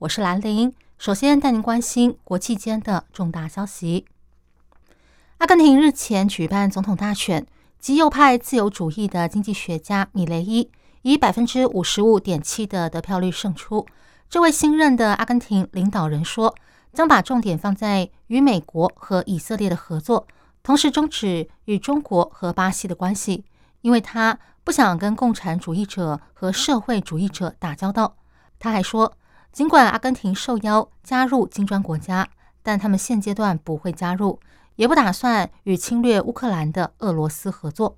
我是兰玲。首先带您关心国际间的重大消息。阿根廷日前举办总统大选，极右派自由主义的经济学家米雷伊以百分之五十五点七的得票率胜出。这位新任的阿根廷领导人说，将把重点放在与美国和以色列的合作，同时终止与中国和巴西的关系，因为他不想跟共产主义者和社会主义者打交道。他还说，尽管阿根廷受邀加入金砖国家，但他们现阶段不会加入，也不打算与侵略乌克兰的俄罗斯合作。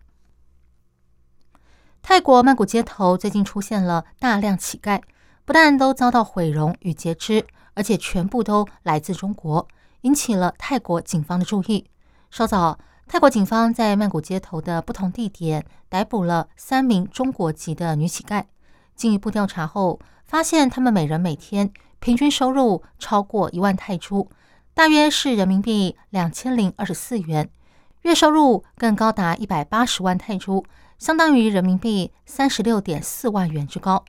泰国曼谷街头最近出现了大量乞丐。不但都遭到毁容与截肢，而且全部都来自中国，引起了泰国警方的注意。稍早，泰国警方在曼谷街头的不同地点逮捕了三名中国籍的女乞丐。进一步调查后，发现他们每人每天平均收入超过一万泰铢，大约是人民币两千零二十四元，月收入更高达一百八十万泰铢，相当于人民币三十六点四万元之高。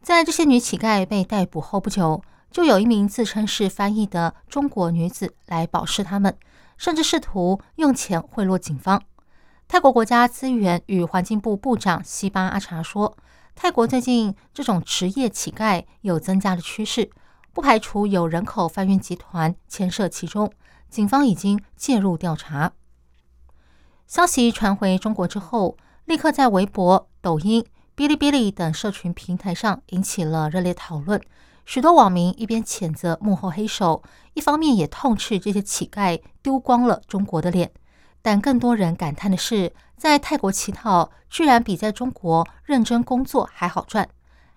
在这些女乞丐被逮捕后不久，就有一名自称是翻译的中国女子来保释他们，甚至试图用钱贿赂警方。泰国国家资源与环境部部长西巴阿查说，泰国最近这种职业乞丐有增加的趋势，不排除有人口贩运集团牵涉其中，警方已经介入调查。消息传回中国之后，立刻在微博、抖音。哔哩哔哩等社群平台上引起了热烈讨论，许多网民一边谴责幕后黑手，一方面也痛斥这些乞丐丢光了中国的脸。但更多人感叹的是，在泰国乞讨居然比在中国认真工作还好赚。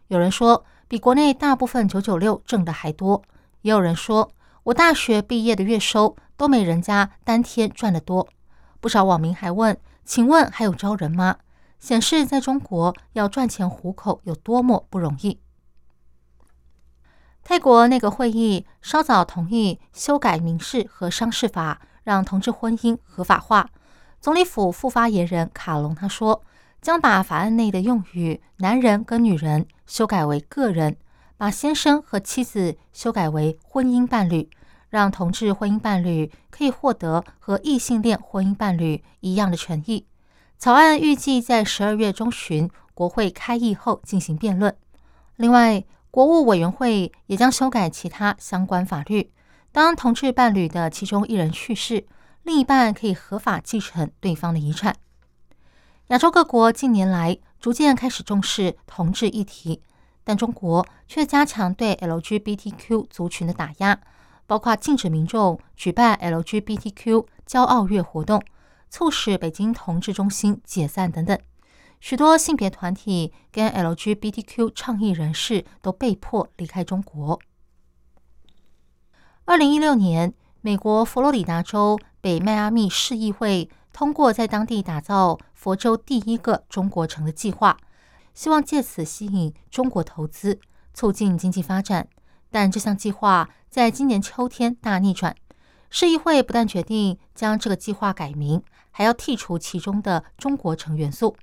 有人说，比国内大部分九九六挣的还多；也有人说，我大学毕业的月收都没人家当天赚的多。不少网民还问：“请问还有招人吗？”显示，在中国要赚钱糊口有多么不容易。泰国内阁会议稍早同意修改民事和商事法，让同志婚姻合法化。总理府副发言人卡隆他说，将把法案内的用语“男人”跟“女人”修改为“个人”，把先生和妻子修改为婚姻伴侣，让同志婚姻伴侣可以获得和异性恋婚姻伴侣一样的权益。草案预计在十二月中旬国会开议后进行辩论。另外，国务委员会也将修改其他相关法律。当同志伴侣的其中一人去世，另一半可以合法继承对方的遗产。亚洲各国近年来逐渐开始重视同志议题，但中国却加强对 LGBTQ 族群的打压，包括禁止民众举办 LGBTQ 骄傲月活动。促使北京同志中心解散等等，许多性别团体跟 LGBTQ 倡议人士都被迫离开中国。二零一六年，美国佛罗里达州北迈阿密市议会通过在当地打造佛州第一个中国城的计划，希望借此吸引中国投资，促进经济发展。但这项计划在今年秋天大逆转。市议会不但决定将这个计划改名，还要剔除其中的中国城元素。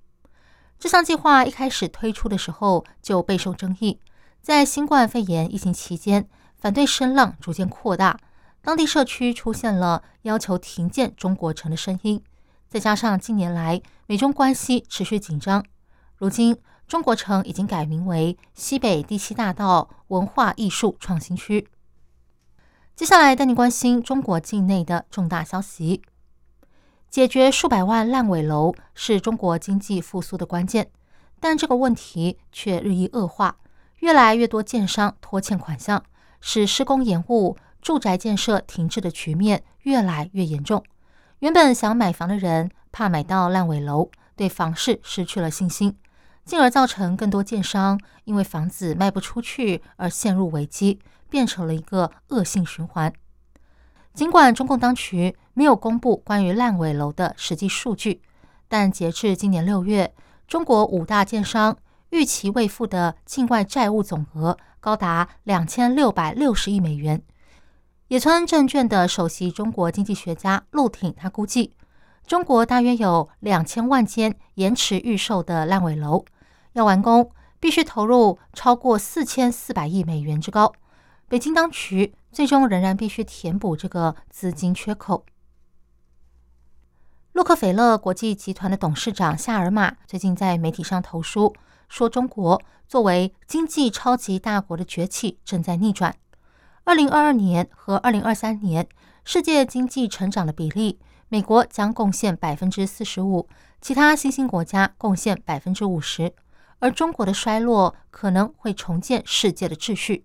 这项计划一开始推出的时候就备受争议，在新冠肺炎疫情期间，反对声浪逐渐扩大，当地社区出现了要求停建中国城的声音。再加上近年来美中关系持续紧张，如今中国城已经改名为西北第七大道文化艺术创新区。接下来带你关心中国境内的重大消息。解决数百万烂尾楼是中国经济复苏的关键，但这个问题却日益恶化，越来越多建商拖欠款项，使施工延误、住宅建设停滞的局面越来越严重。原本想买房的人怕买到烂尾楼，对房市失去了信心，进而造成更多建商因为房子卖不出去而陷入危机。变成了一个恶性循环。尽管中共当局没有公布关于烂尾楼的实际数据，但截至今年六月，中国五大建商逾期未付的境外债务总额高达两千六百六十亿美元。野村证券的首席中国经济学家陆挺他估计，中国大约有两千万间延迟预售的烂尾楼，要完工必须投入超过四千四百亿美元之高。北京当局最终仍然必须填补这个资金缺口。洛克菲勒国际集团的董事长夏尔马最近在媒体上投书说，中国作为经济超级大国的崛起正在逆转。二零二二年和二零二三年世界经济成长的比例，美国将贡献百分之四十五，其他新兴国家贡献百分之五十，而中国的衰落可能会重建世界的秩序。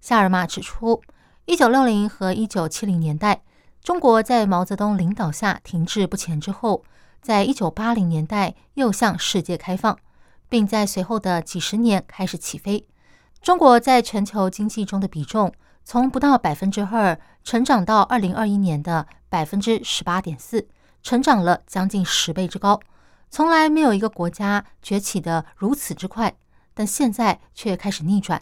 夏尔马指出，一九六零和一九七零年代，中国在毛泽东领导下停滞不前之后，在一九八零年代又向世界开放，并在随后的几十年开始起飞。中国在全球经济中的比重从不到百分之二，成长到二零二一年的百分之十八点四，成长了将近十倍之高。从来没有一个国家崛起的如此之快，但现在却开始逆转。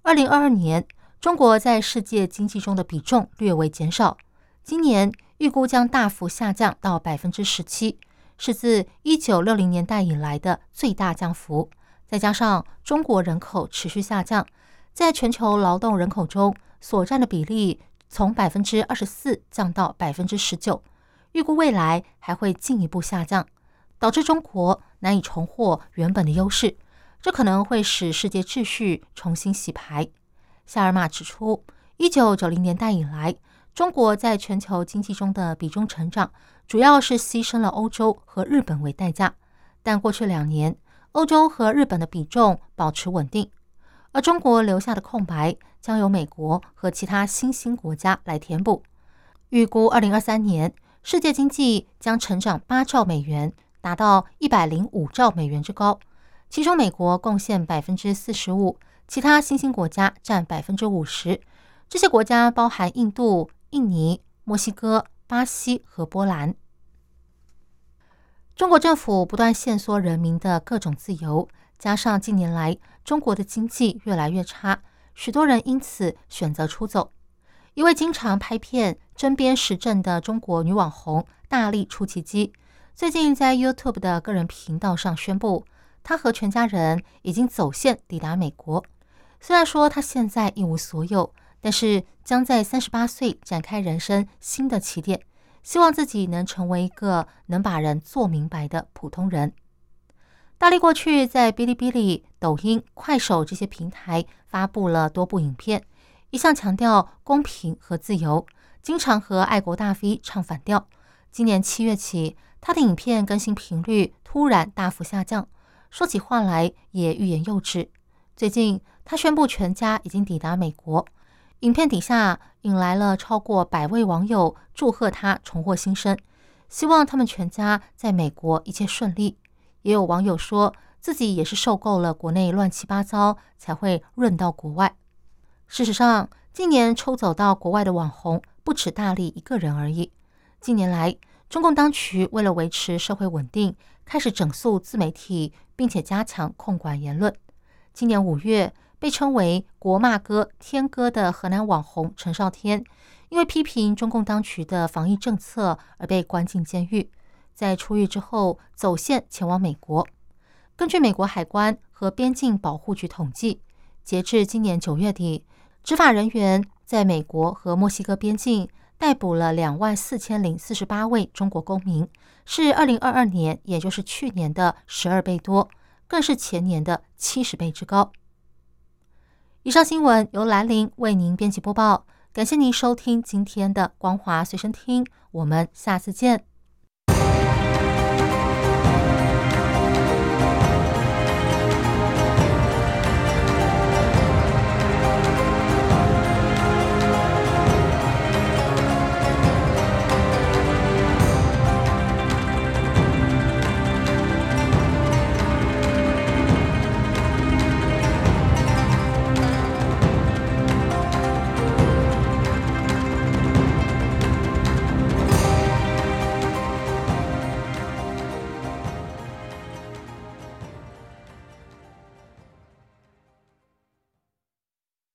二零二二年，中国在世界经济中的比重略微减少，今年预估将大幅下降到百分之十七，是自一九六零年代以来的最大降幅。再加上中国人口持续下降，在全球劳动人口中所占的比例从百分之二十四降到百分之十九，预估未来还会进一步下降，导致中国难以重获原本的优势。这可能会使世界秩序重新洗牌。夏尔马指出，一九九零年代以来，中国在全球经济中的比重成长，主要是牺牲了欧洲和日本为代价。但过去两年，欧洲和日本的比重保持稳定，而中国留下的空白将由美国和其他新兴国家来填补。预估二零二三年，世界经济将成长八兆美元，达到一百零五兆美元之高。其中，美国贡献百分之四十五，其他新兴国家占百分之五十。这些国家包含印度、印尼、墨西哥、巴西和波兰。中国政府不断限缩人民的各种自由，加上近年来中国的经济越来越差，许多人因此选择出走。一位经常拍片针砭时政的中国女网红大力出奇迹，最近在 YouTube 的个人频道上宣布。她和全家人已经走线抵达美国。虽然说他现在一无所有，但是将在三十八岁展开人生新的起点，希望自己能成为一个能把人做明白的普通人。大力过去在哔哩哔哩、抖音、快手这些平台发布了多部影片，一向强调公平和自由，经常和爱国大 V 唱反调。今年七月起，他的影片更新频率突然大幅下降。说起话来也欲言又止。最近，他宣布全家已经抵达美国。影片底下引来了超过百位网友祝贺他重获新生，希望他们全家在美国一切顺利。也有网友说自己也是受够了国内乱七八糟，才会润到国外。事实上，近年抽走到国外的网红不止大力一个人而已。近年来，中共当局为了维持社会稳定，开始整肃自媒体。并且加强控管言论。今年五月，被称为“国骂哥”“天哥”的河南网红陈少天，因为批评中共当局的防疫政策而被关进监狱。在出狱之后，走线前往美国。根据美国海关和边境保护局统计，截至今年九月底，执法人员在美国和墨西哥边境逮捕了两万四千零四十八位中国公民。是二零二二年，也就是去年的十二倍多，更是前年的七十倍之高。以上新闻由兰陵为您编辑播报，感谢您收听今天的光华随身听，我们下次见。